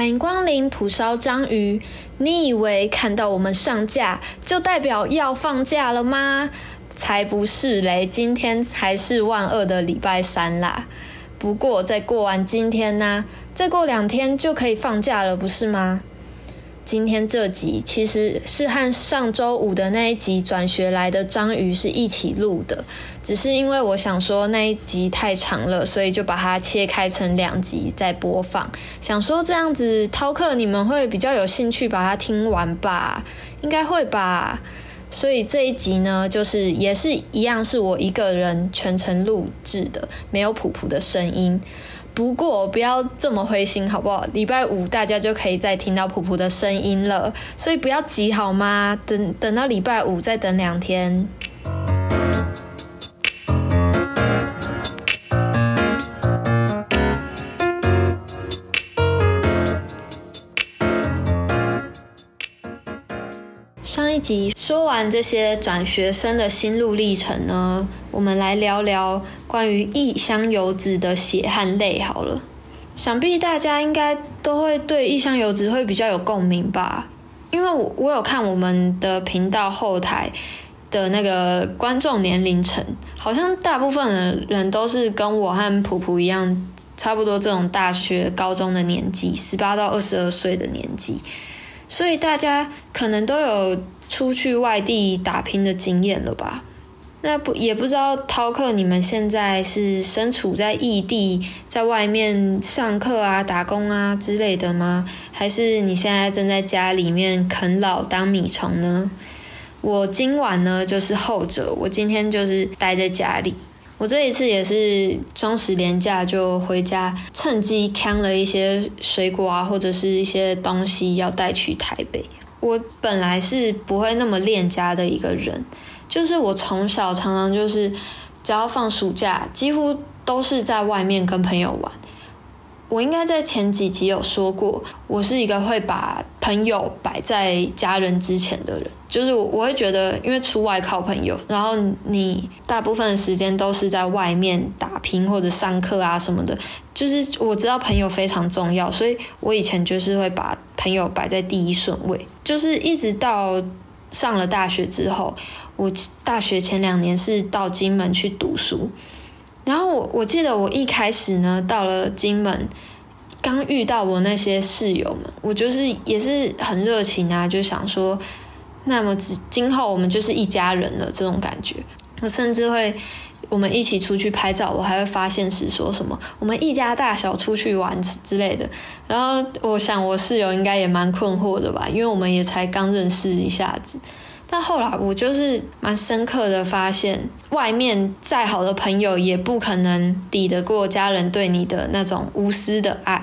欢迎光临蒲烧章鱼。你以为看到我们上架就代表要放假了吗？才不是嘞！今天还是万恶的礼拜三啦。不过再过完今天呢，再过两天就可以放假了，不是吗？今天这集其实是和上周五的那一集转学来的章鱼是一起录的，只是因为我想说那一集太长了，所以就把它切开成两集再播放。想说这样子饕客你们会比较有兴趣把它听完吧？应该会吧。所以这一集呢，就是也是一样是我一个人全程录制的，没有普普的声音。不过不要这么灰心，好不好？礼拜五大家就可以再听到普普的声音了，所以不要急，好吗？等等到礼拜五再等两天。上一集说完这些转学生的心路历程呢，我们来聊聊关于异乡游子的血和泪好了。想必大家应该都会对异乡游子会比较有共鸣吧？因为我我有看我们的频道后台的那个观众年龄层，好像大部分的人都是跟我和普普一样，差不多这种大学、高中的年纪，十八到二十二岁的年纪。所以大家可能都有出去外地打拼的经验了吧？那不也不知道饕客你们现在是身处在异地，在外面上课啊、打工啊之类的吗？还是你现在正在家里面啃老当米虫呢？我今晚呢就是后者，我今天就是待在家里。我这一次也是双十连假就回家，趁机扛了一些水果啊，或者是一些东西要带去台北。我本来是不会那么恋家的一个人，就是我从小常常就是只要放暑假，几乎都是在外面跟朋友玩。我应该在前几集有说过，我是一个会把朋友摆在家人之前的人，就是我会觉得，因为出外靠朋友，然后你大部分的时间都是在外面打拼或者上课啊什么的，就是我知道朋友非常重要，所以我以前就是会把朋友摆在第一顺位，就是一直到上了大学之后，我大学前两年是到金门去读书。然后我我记得我一开始呢，到了金门，刚遇到我那些室友们，我就是也是很热情啊，就想说，那么今今后我们就是一家人了这种感觉。我甚至会我们一起出去拍照，我还会发现是说什么我们一家大小出去玩之类的。然后我想我室友应该也蛮困惑的吧，因为我们也才刚认识一下子。但后来我就是蛮深刻的发现，外面再好的朋友也不可能抵得过家人对你的那种无私的爱。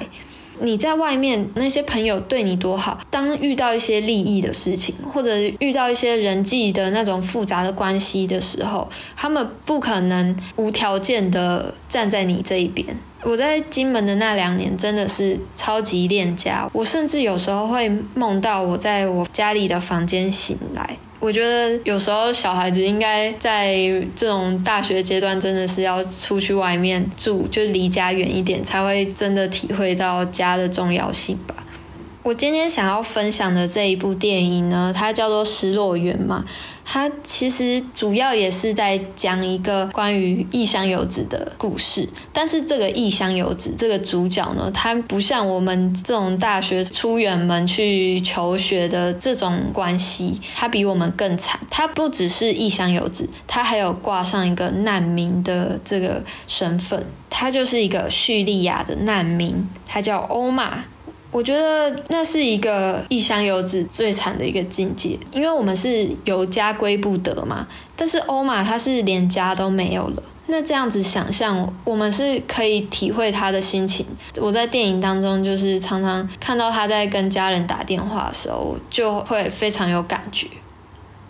你在外面那些朋友对你多好，当遇到一些利益的事情，或者遇到一些人际的那种复杂的关系的时候，他们不可能无条件的站在你这一边。我在金门的那两年真的是超级恋家，我甚至有时候会梦到我在我家里的房间醒来。我觉得有时候小孩子应该在这种大学阶段，真的是要出去外面住，就离家远一点，才会真的体会到家的重要性吧。我今天想要分享的这一部电影呢，它叫做《失落园》嘛。它其实主要也是在讲一个关于异乡游子的故事，但是这个异乡游子这个主角呢，他不像我们这种大学出远门去求学的这种关系，他比我们更惨。他不只是异乡游子，他还有挂上一个难民的这个身份，他就是一个叙利亚的难民，他叫欧玛。我觉得那是一个异乡游子最惨的一个境界，因为我们是有家归不得嘛。但是欧玛他是连家都没有了，那这样子想象，我们是可以体会他的心情。我在电影当中就是常常看到他在跟家人打电话的时候，就会非常有感觉。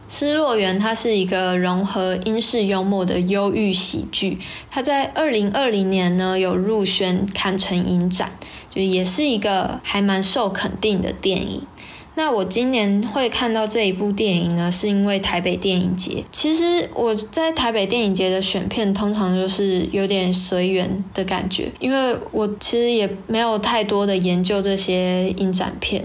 失落园它是一个融合英式幽默的忧郁喜剧，它在二零二零年呢有入选坎城影展。也是一个还蛮受肯定的电影。那我今年会看到这一部电影呢，是因为台北电影节。其实我在台北电影节的选片通常就是有点随缘的感觉，因为我其实也没有太多的研究这些影展片。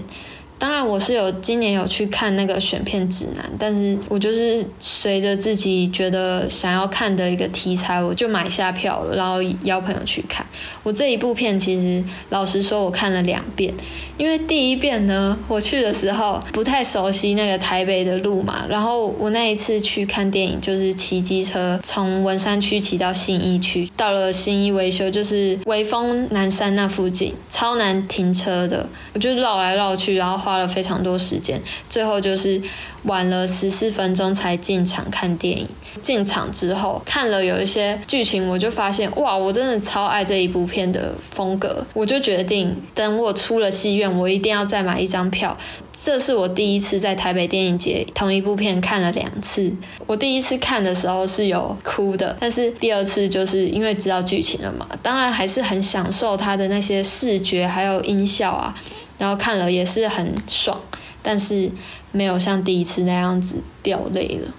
当然，我是有今年有去看那个选片指南，但是我就是随着自己觉得想要看的一个题材，我就买下票了，然后邀朋友去看。我这一部片其实老实说，我看了两遍，因为第一遍呢，我去的时候不太熟悉那个台北的路嘛，然后我那一次去看电影就是骑机车从文山区骑到信义区，到了信义维修就是威风南山那附近，超难停车的，我就绕来绕去，然后花。花了非常多时间，最后就是晚了十四分钟才进场看电影。进场之后看了有一些剧情，我就发现哇，我真的超爱这一部片的风格。我就决定等我出了戏院，我一定要再买一张票。这是我第一次在台北电影节同一部片看了两次。我第一次看的时候是有哭的，但是第二次就是因为知道剧情了嘛，当然还是很享受它的那些视觉还有音效啊。然后看了也是很爽，但是没有像第一次那样子掉泪了。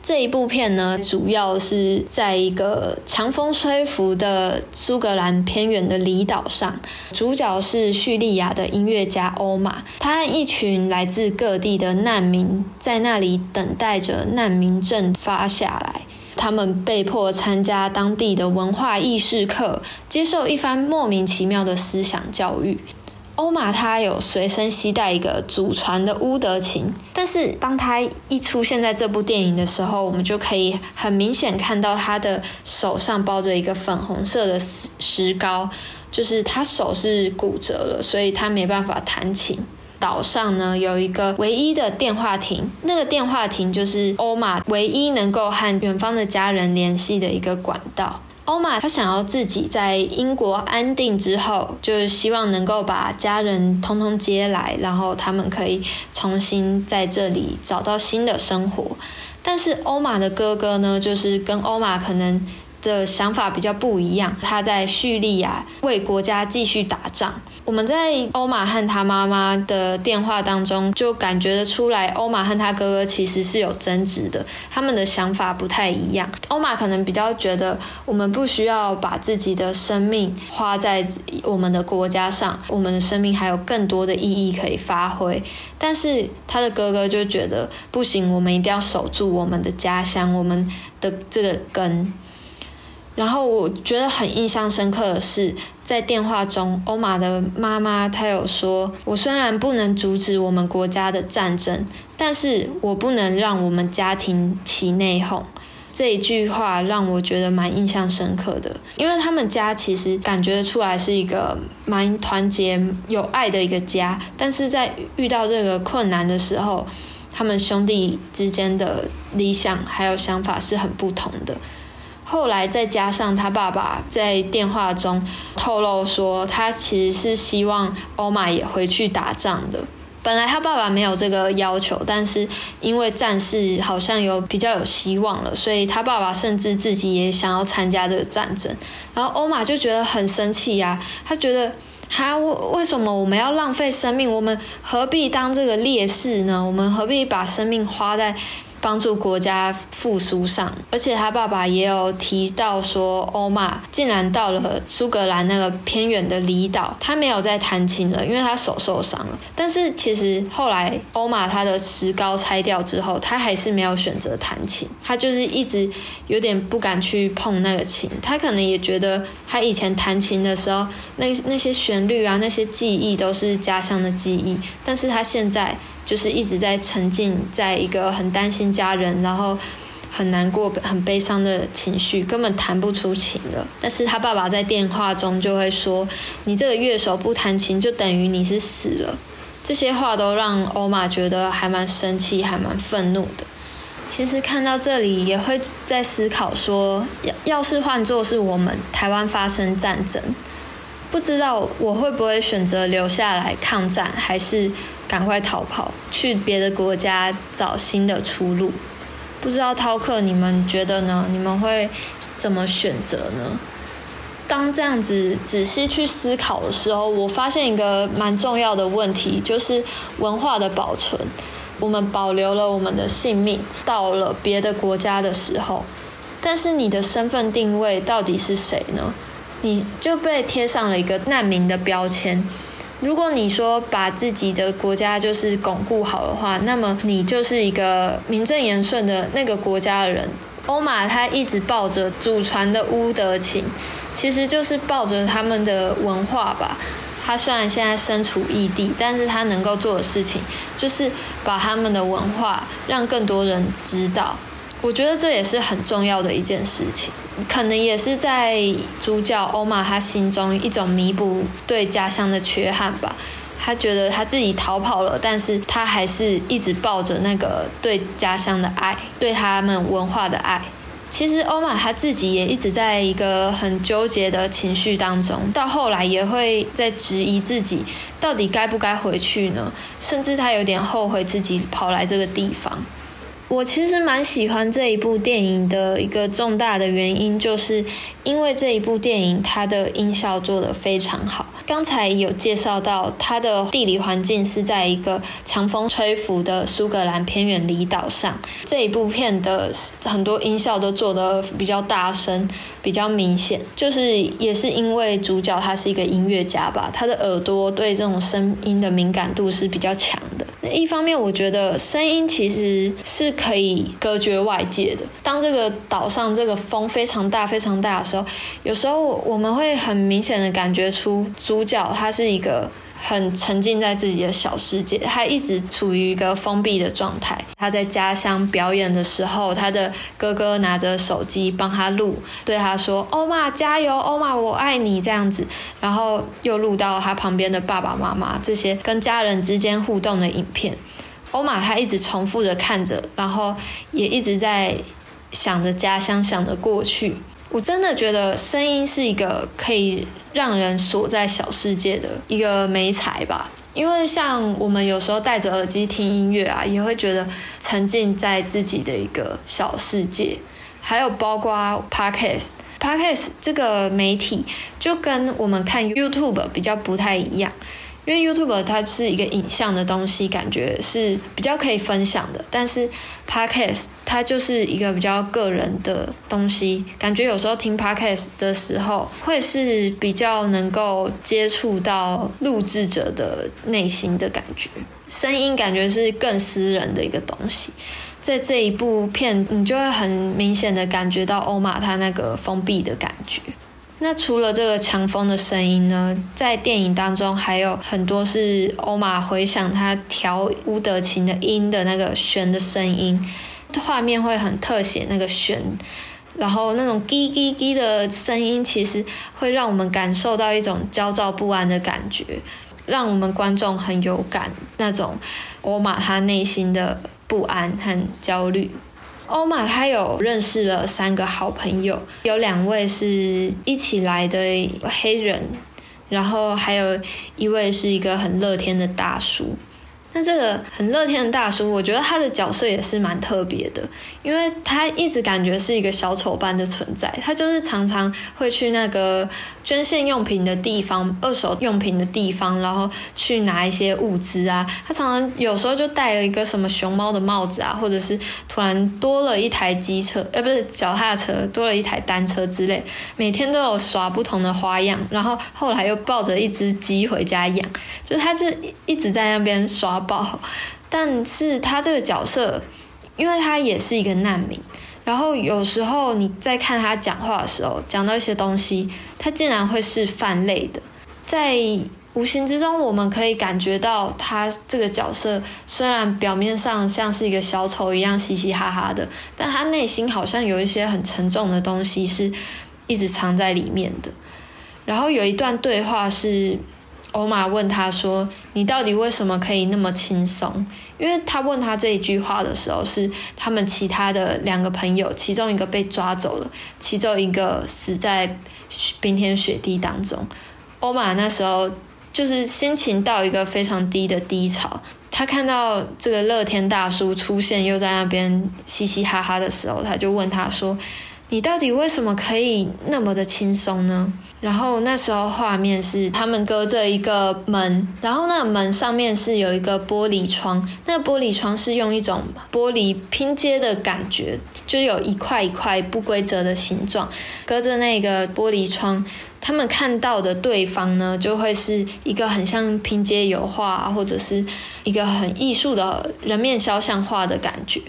这一部片呢，主要是在一个强风吹拂的苏格兰偏远的离岛上，主角是叙利亚的音乐家欧玛，他和一群来自各地的难民在那里等待着难民证发下来，他们被迫参加当地的文化意识课，接受一番莫名其妙的思想教育。欧玛他有随身携带一个祖传的乌德琴，但是当他一出现在这部电影的时候，我们就可以很明显看到他的手上包着一个粉红色的石石膏，就是他手是骨折了，所以他没办法弹琴。岛上呢有一个唯一的电话亭，那个电话亭就是欧玛唯一能够和远方的家人联系的一个管道。欧玛他想要自己在英国安定之后，就是希望能够把家人通通接来，然后他们可以重新在这里找到新的生活。但是欧玛的哥哥呢，就是跟欧玛可能的想法比较不一样，他在叙利亚为国家继续打仗。我们在欧玛和他妈妈的电话当中，就感觉得出来，欧玛和他哥哥其实是有争执的，他们的想法不太一样。欧玛可能比较觉得，我们不需要把自己的生命花在我们的国家上，我们的生命还有更多的意义可以发挥。但是他的哥哥就觉得，不行，我们一定要守住我们的家乡，我们的这个根。然后我觉得很印象深刻的是，在电话中，欧玛的妈妈她有说：“我虽然不能阻止我们国家的战争，但是我不能让我们家庭起内讧。”这一句话让我觉得蛮印象深刻的，因为他们家其实感觉出来是一个蛮团结、有爱的一个家，但是在遇到这个困难的时候，他们兄弟之间的理想还有想法是很不同的。后来再加上他爸爸在电话中透露说，他其实是希望欧玛也回去打仗的。本来他爸爸没有这个要求，但是因为战事好像有比较有希望了，所以他爸爸甚至自己也想要参加这个战争。然后欧玛就觉得很生气呀，他觉得他为为什么我们要浪费生命？我们何必当这个烈士呢？我们何必把生命花在？帮助国家复苏上，而且他爸爸也有提到说，欧玛竟然到了苏格兰那个偏远的离岛，他没有再弹琴了，因为他手受伤了。但是其实后来欧玛他的石膏拆掉之后，他还是没有选择弹琴，他就是一直有点不敢去碰那个琴。他可能也觉得他以前弹琴的时候，那那些旋律啊，那些记忆都是家乡的记忆，但是他现在。就是一直在沉浸在一个很担心家人，然后很难过、很悲伤的情绪，根本弹不出琴了。但是他爸爸在电话中就会说：“你这个乐手不弹琴，就等于你是死了。”这些话都让欧玛觉得还蛮生气、还蛮愤怒的。其实看到这里，也会在思考说：要要是换作是我们台湾发生战争，不知道我会不会选择留下来抗战，还是？赶快逃跑，去别的国家找新的出路。不知道饕客，你们觉得呢？你们会怎么选择呢？当这样子仔细去思考的时候，我发现一个蛮重要的问题，就是文化的保存。我们保留了我们的性命，到了别的国家的时候，但是你的身份定位到底是谁呢？你就被贴上了一个难民的标签。如果你说把自己的国家就是巩固好的话，那么你就是一个名正言顺的那个国家的人。欧玛他一直抱着祖传的乌德情。其实就是抱着他们的文化吧。他虽然现在身处异地，但是他能够做的事情就是把他们的文化让更多人知道。我觉得这也是很重要的一件事情，可能也是在主角欧玛他心中一种弥补对家乡的缺憾吧。他觉得他自己逃跑了，但是他还是一直抱着那个对家乡的爱，对他们文化的爱。其实欧玛他自己也一直在一个很纠结的情绪当中，到后来也会在质疑自己到底该不该回去呢？甚至他有点后悔自己跑来这个地方。我其实蛮喜欢这一部电影的一个重大的原因，就是因为这一部电影它的音效做得非常好。刚才有介绍到，它的地理环境是在一个强风吹拂的苏格兰偏远离岛上。这一部片的很多音效都做得比较大声，比较明显，就是也是因为主角他是一个音乐家吧，他的耳朵对这种声音的敏感度是比较强的。那一方面，我觉得声音其实是。可以隔绝外界的。当这个岛上这个风非常大、非常大的时候，有时候我们会很明显的感觉出主角他是一个很沉浸在自己的小世界，他一直处于一个封闭的状态。他在家乡表演的时候，他的哥哥拿着手机帮他录，对他说：“欧玛加油，欧玛我爱你。”这样子，然后又录到他旁边的爸爸妈妈这些跟家人之间互动的影片。欧玛他一直重复着看着，然后也一直在想着家乡，想着过去。我真的觉得声音是一个可以让人锁在小世界的一个美材吧。因为像我们有时候戴着耳机听音乐啊，也会觉得沉浸在自己的一个小世界。还有包括 Podcast，Podcast 这个媒体就跟我们看 YouTube 比较不太一样。因为 YouTube 它是一个影像的东西，感觉是比较可以分享的。但是 Podcast 它就是一个比较个人的东西，感觉有时候听 Podcast 的时候，会是比较能够接触到录制者的内心的感觉，声音感觉是更私人的一个东西。在这一部片，你就会很明显的感觉到欧玛他那个封闭的感觉。那除了这个强风的声音呢，在电影当中还有很多是欧玛回想他调乌德琴的音的那个弦的声音，画面会很特写那个弦，然后那种滴滴滴的声音，其实会让我们感受到一种焦躁不安的感觉，让我们观众很有感那种欧玛他内心的不安和焦虑。欧玛他有认识了三个好朋友，有两位是一起来的黑人，然后还有一位是一个很乐天的大叔。那这个很乐天的大叔，我觉得他的角色也是蛮特别的，因为他一直感觉是一个小丑般的存在。他就是常常会去那个捐献用品的地方、二手用品的地方，然后去拿一些物资啊。他常常有时候就戴了一个什么熊猫的帽子啊，或者是突然多了一台机车，呃，不是脚踏车，多了一台单车之类。每天都有耍不同的花样，然后后来又抱着一只鸡回家养，就是他就一直在那边耍。宝，但是他这个角色，因为他也是一个难民，然后有时候你在看他讲话的时候，讲到一些东西，他竟然会是泛泪的，在无形之中，我们可以感觉到他这个角色虽然表面上像是一个小丑一样嘻嘻哈哈的，但他内心好像有一些很沉重的东西是一直藏在里面的。然后有一段对话是。欧玛问他说：“你到底为什么可以那么轻松？”因为他问他这一句话的时候，是他们其他的两个朋友，其中一个被抓走了，其中一个死在冰天雪地当中。欧玛那时候就是心情到一个非常低的低潮。他看到这个乐天大叔出现，又在那边嘻嘻哈哈的时候，他就问他说：“你到底为什么可以那么的轻松呢？”然后那时候画面是他们隔着一个门，然后那个门上面是有一个玻璃窗，那玻璃窗是用一种玻璃拼接的感觉，就有一块一块不规则的形状，隔着那个玻璃窗。他们看到的对方呢，就会是一个很像拼接油画，或者是一个很艺术的人面肖像画的感觉。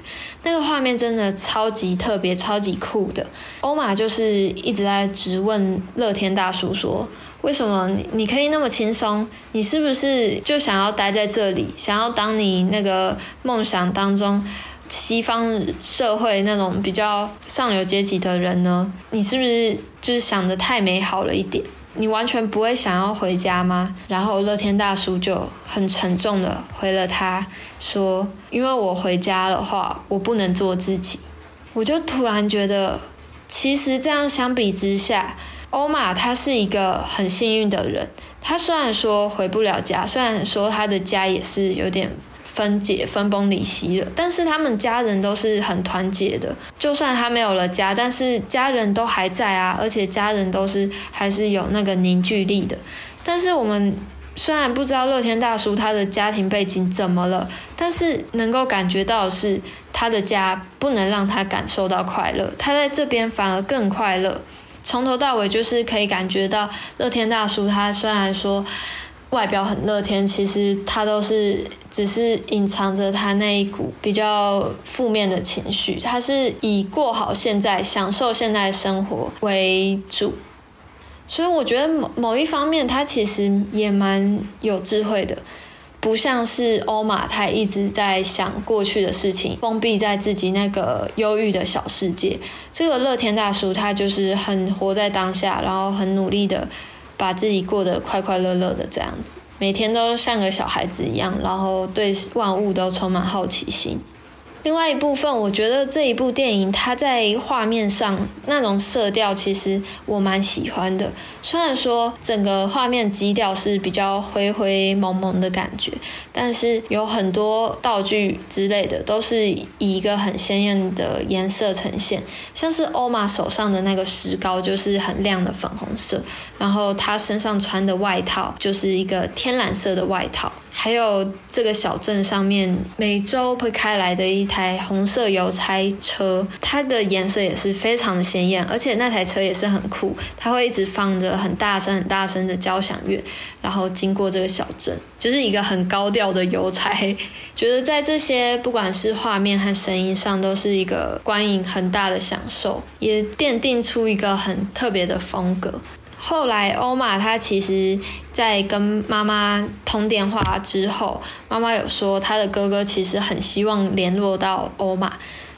那个画面真的超级特别、超级酷的。欧玛就是一直在质问乐天大叔说：“为什么你你可以那么轻松？你是不是就想要待在这里，想要当你那个梦想当中？”西方社会那种比较上流阶级的人呢，你是不是就是想的太美好了一点？你完全不会想要回家吗？然后乐天大叔就很沉重的回了他说：“因为我回家的话，我不能做自己。”我就突然觉得，其实这样相比之下，欧玛他是一个很幸运的人。他虽然说回不了家，虽然说他的家也是有点。分解、分崩离析了，但是他们家人都是很团结的。就算他没有了家，但是家人都还在啊，而且家人都是还是有那个凝聚力的。但是我们虽然不知道乐天大叔他的家庭背景怎么了，但是能够感觉到是他的家不能让他感受到快乐，他在这边反而更快乐。从头到尾就是可以感觉到乐天大叔他虽然说。外表很乐天，其实他都是只是隐藏着他那一股比较负面的情绪。他是以过好现在、享受现在生活为主，所以我觉得某某一方面，他其实也蛮有智慧的，不像是欧玛，他一直在想过去的事情，封闭在自己那个忧郁的小世界。这个乐天大叔，他就是很活在当下，然后很努力的。把自己过得快快乐乐的这样子，每天都像个小孩子一样，然后对万物都充满好奇心。另外一部分，我觉得这一部电影它在画面上那种色调，其实我蛮喜欢的。虽然说整个画面基调是比较灰灰蒙蒙的感觉，但是有很多道具之类的都是以一个很鲜艳的颜色呈现。像是欧玛手上的那个石膏就是很亮的粉红色，然后他身上穿的外套就是一个天蓝色的外套。还有这个小镇上面每周会开来的一台红色邮差车，它的颜色也是非常的鲜艳，而且那台车也是很酷，它会一直放着很大声、很大声的交响乐，然后经过这个小镇，就是一个很高调的邮差。觉得在这些不管是画面和声音上，都是一个观影很大的享受，也奠定出一个很特别的风格。后来，欧玛他其实，在跟妈妈通电话之后，妈妈有说他的哥哥其实很希望联络到欧玛，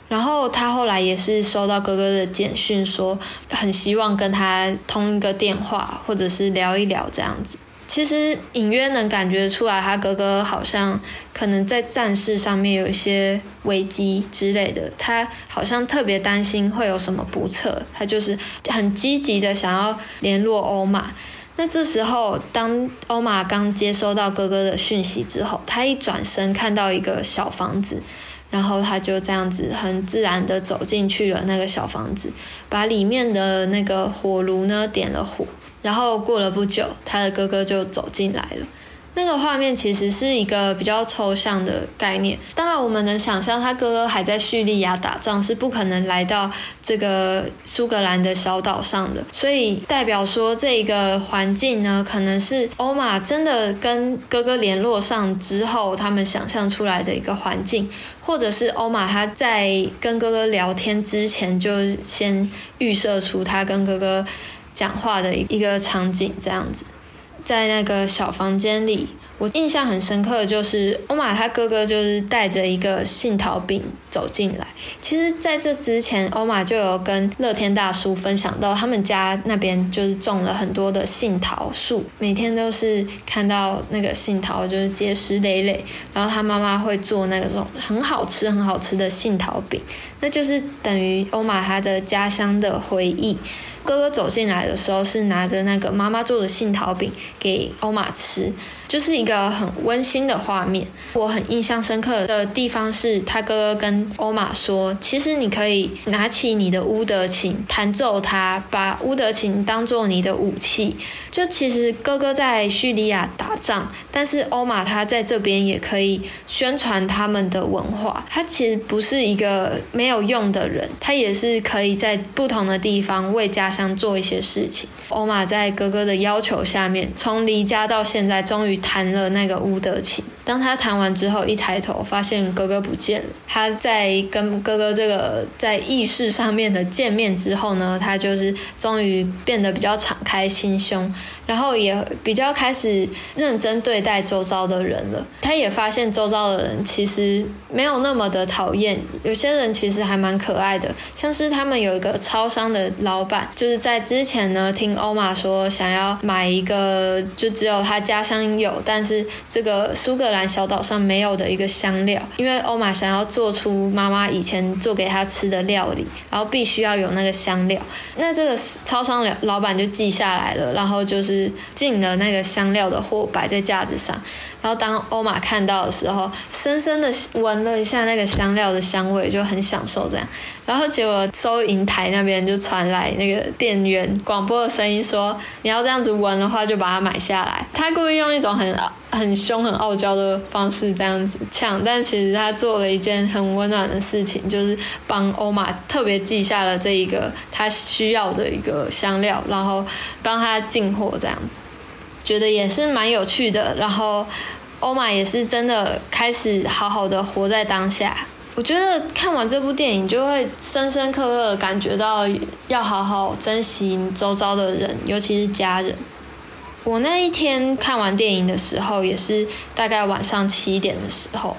然后他后来也是收到哥哥的简讯，说很希望跟他通一个电话，或者是聊一聊这样子。其实隐约能感觉出来，他哥哥好像可能在战事上面有一些危机之类的，他好像特别担心会有什么不测，他就是很积极的想要联络欧玛。那这时候，当欧玛刚接收到哥哥的讯息之后，他一转身看到一个小房子，然后他就这样子很自然的走进去了那个小房子，把里面的那个火炉呢点了火。然后过了不久，他的哥哥就走进来了。那个画面其实是一个比较抽象的概念。当然，我们能想象他哥哥还在叙利亚打仗，是不可能来到这个苏格兰的小岛上的。所以，代表说这一个环境呢，可能是欧玛真的跟哥哥联络上之后，他们想象出来的一个环境，或者是欧玛他在跟哥哥聊天之前就先预设出他跟哥哥。讲话的一个场景，这样子，在那个小房间里，我印象很深刻的就是欧玛他哥哥就是带着一个杏桃饼走进来。其实，在这之前，欧玛就有跟乐天大叔分享到，他们家那边就是种了很多的杏桃树，每天都是看到那个杏桃就是结实累累，然后他妈妈会做那种很好吃、很好吃的杏桃饼，那就是等于欧玛他的家乡的回忆。哥哥走进来的时候是拿着那个妈妈做的杏桃饼给欧玛吃，就是一个很温馨的画面。我很印象深刻的地方是他哥哥跟欧玛说：“其实你可以拿起你的乌德琴，弹奏它，把乌德琴当做你的武器。就其实哥哥在叙利亚打仗，但是欧玛他在这边也可以宣传他们的文化。他其实不是一个没有用的人，他也是可以在不同的地方为家乡做一些事情。欧玛在哥哥的要求下面，从离家到现在，终于弹了那个乌德琴。当他弹完之后，一抬头发现哥哥不见了。他在跟哥哥这个在意识上面的见面之后呢，他就是终于变得比较敞开心胸，然后也比较开始认真对待周遭的人了。他也发现周遭的人其实没有那么的讨厌，有些人其实还蛮可爱的。像是他们有一个超商的老板，就是在之前呢，听欧玛说想要买一个就只有他家乡有，但是这个苏格兰小岛上没有的一个香料，因为欧玛想要做出妈妈以前做给他吃的料理，然后必须要有那个香料。那这个超商老老板就记下来了，然后就是进了那个香料的货摆在架子上。然后当欧玛看到的时候，深深的闻了一下那个香料的香味，就很享受这样。然后结果收银台那边就传来那个店员广播的声音说：“你要这样子闻的话，就把它买下来。”他故意用一种很很凶、很傲娇的方式这样子呛，但其实他做了一件很温暖的事情，就是帮欧玛特别记下了这一个他需要的一个香料，然后帮他进货这样子。觉得也是蛮有趣的，然后欧玛也是真的开始好好的活在当下。我觉得看完这部电影，就会深深刻刻感觉到要好好珍惜周遭的人，尤其是家人。我那一天看完电影的时候，也是大概晚上七点的时候，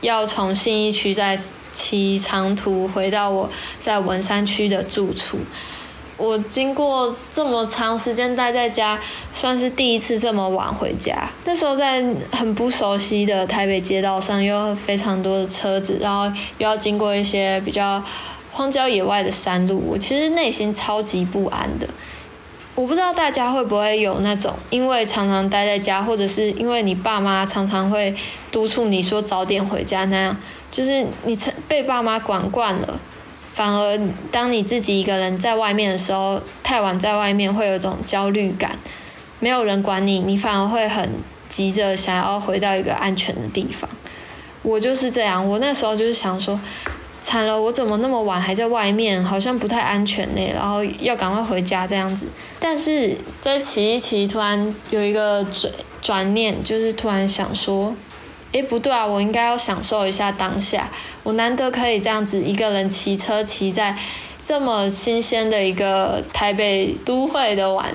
要从信义区再骑长途回到我在文山区的住处。我经过这么长时间待在家，算是第一次这么晚回家。那时候在很不熟悉的台北街道上，又非常多的车子，然后又要经过一些比较荒郊野外的山路，我其实内心超级不安的。我不知道大家会不会有那种，因为常常待在家，或者是因为你爸妈常常会督促你说早点回家那样，就是你被爸妈管惯了。反而，当你自己一个人在外面的时候，太晚在外面会有一种焦虑感，没有人管你，你反而会很急着想要回到一个安全的地方。我就是这样，我那时候就是想说，惨了，我怎么那么晚还在外面，好像不太安全呢，然后要赶快回家这样子。但是在骑一骑，突然有一个转转念，就是突然想说。诶，不对啊！我应该要享受一下当下。我难得可以这样子一个人骑车骑在这么新鲜的一个台北都会的晚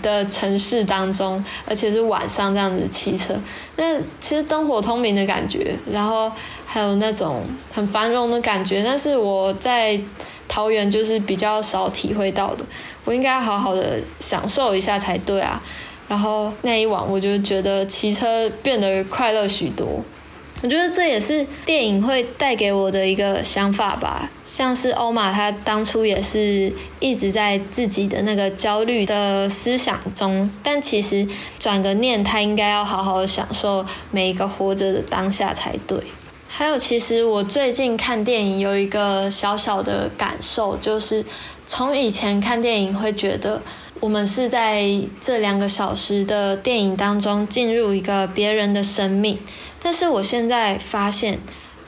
的城市当中，而且是晚上这样子骑车。那其实灯火通明的感觉，然后还有那种很繁荣的感觉，但是我在桃园就是比较少体会到的。我应该好好的享受一下才对啊！然后那一晚，我就觉得骑车变得快乐许多。我觉得这也是电影会带给我的一个想法吧。像是欧玛，他当初也是一直在自己的那个焦虑的思想中，但其实转个念，他应该要好好享受每一个活着的当下才对。还有，其实我最近看电影有一个小小的感受，就是从以前看电影会觉得。我们是在这两个小时的电影当中进入一个别人的生命，但是我现在发现，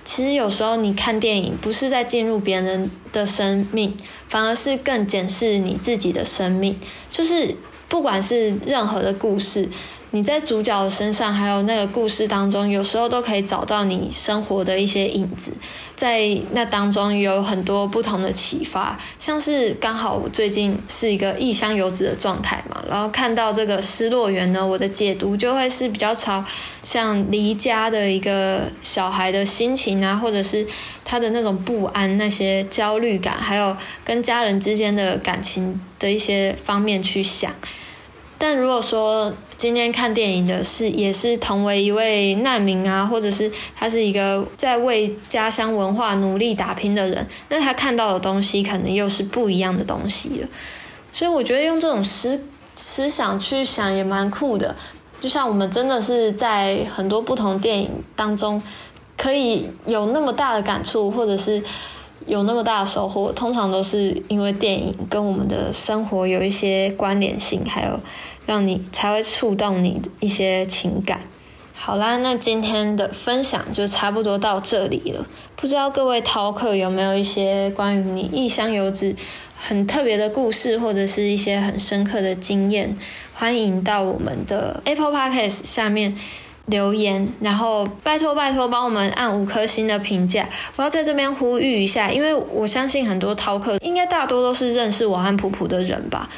其实有时候你看电影不是在进入别人的生命，反而是更检视你自己的生命，就是不管是任何的故事。你在主角的身上，还有那个故事当中，有时候都可以找到你生活的一些影子，在那当中有很多不同的启发。像是刚好我最近是一个异乡游子的状态嘛，然后看到这个失落园呢，我的解读就会是比较朝像离家的一个小孩的心情啊，或者是他的那种不安、那些焦虑感，还有跟家人之间的感情的一些方面去想。但如果说今天看电影的是也是同为一位难民啊，或者是他是一个在为家乡文化努力打拼的人，那他看到的东西可能又是不一样的东西了。所以我觉得用这种思思想去想也蛮酷的。就像我们真的是在很多不同电影当中，可以有那么大的感触，或者是有那么大的收获，通常都是因为电影跟我们的生活有一些关联性，还有让你才会触动你的一些情感。好啦，那今天的分享就差不多到这里了。不知道各位饕客有没有一些关于你异乡游子很特别的故事，或者是一些很深刻的经验？欢迎到我们的 Apple Podcast 下面留言，然后拜托拜托帮我们按五颗星的评价。我要在这边呼吁一下，因为我相信很多饕客应该大多都是认识我和普普的人吧。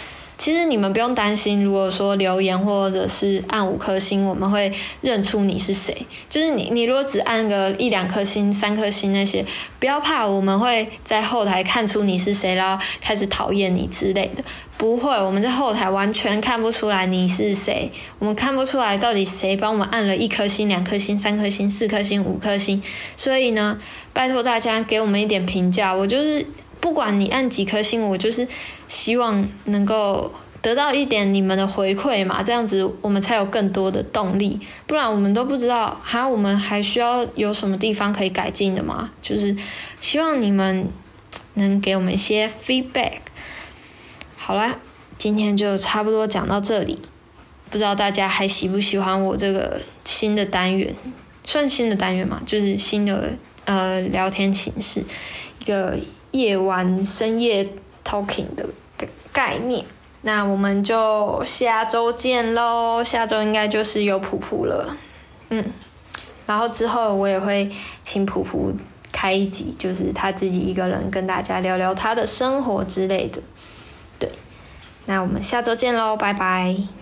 其实你们不用担心，如果说留言或者是按五颗星，我们会认出你是谁。就是你，你如果只按个一两颗星、三颗星那些，不要怕，我们会在后台看出你是谁，然后开始讨厌你之类的。不会，我们在后台完全看不出来你是谁，我们看不出来到底谁帮我们按了一颗星、两颗星、三颗星、四颗星、五颗星。所以呢，拜托大家给我们一点评价。我就是。不管你按几颗星，我就是希望能够得到一点你们的回馈嘛，这样子我们才有更多的动力。不然我们都不知道，还我们还需要有什么地方可以改进的吗？就是希望你们能给我们一些 feedback。好啦，今天就差不多讲到这里。不知道大家还喜不喜欢我这个新的单元？算新的单元嘛，就是新的呃聊天形式，一个。夜晚深夜 talking 的概念，那我们就下周见喽。下周应该就是有普普了，嗯，然后之后我也会请普普开一集，就是他自己一个人跟大家聊聊他的生活之类的。对，那我们下周见喽，拜拜。